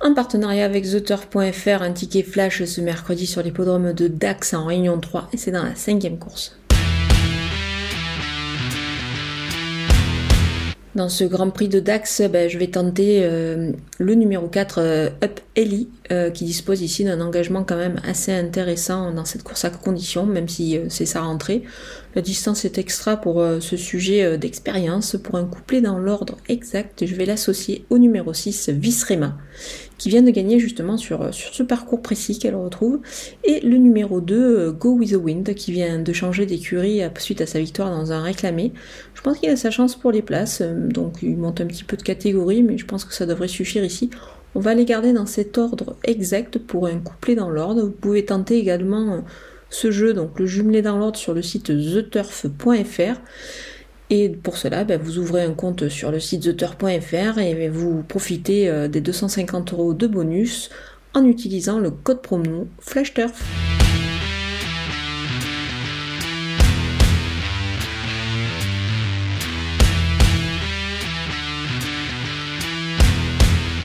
En partenariat avec TheTurf.fr, un ticket flash ce mercredi sur l'hippodrome de Dax en Réunion 3 et c'est dans la cinquième course. Dans ce Grand Prix de Dax, ben, je vais tenter euh, le numéro 4 euh, Up Ellie, euh, qui dispose ici d'un engagement quand même assez intéressant dans cette course à condition, même si c'est sa rentrée. La distance est extra pour ce sujet d'expérience. Pour un couplet dans l'ordre exact, je vais l'associer au numéro 6 Visrema, qui vient de gagner justement sur, sur ce parcours précis qu'elle retrouve, et le numéro 2 Go With The Wind, qui vient de changer d'écurie suite à sa victoire dans un réclamé. Je pense qu'il a sa chance pour les places, donc il monte un petit peu de catégorie, mais je pense que ça devrait suffire ici. On va les garder dans cet ordre exact pour un couplet dans l'ordre. Vous pouvez tenter également euh, ce jeu, donc le jumelé dans l'ordre sur le site theturf.fr. Et pour cela, ben, vous ouvrez un compte sur le site theturf.fr et vous profitez euh, des 250 euros de bonus en utilisant le code promo FlashTurf.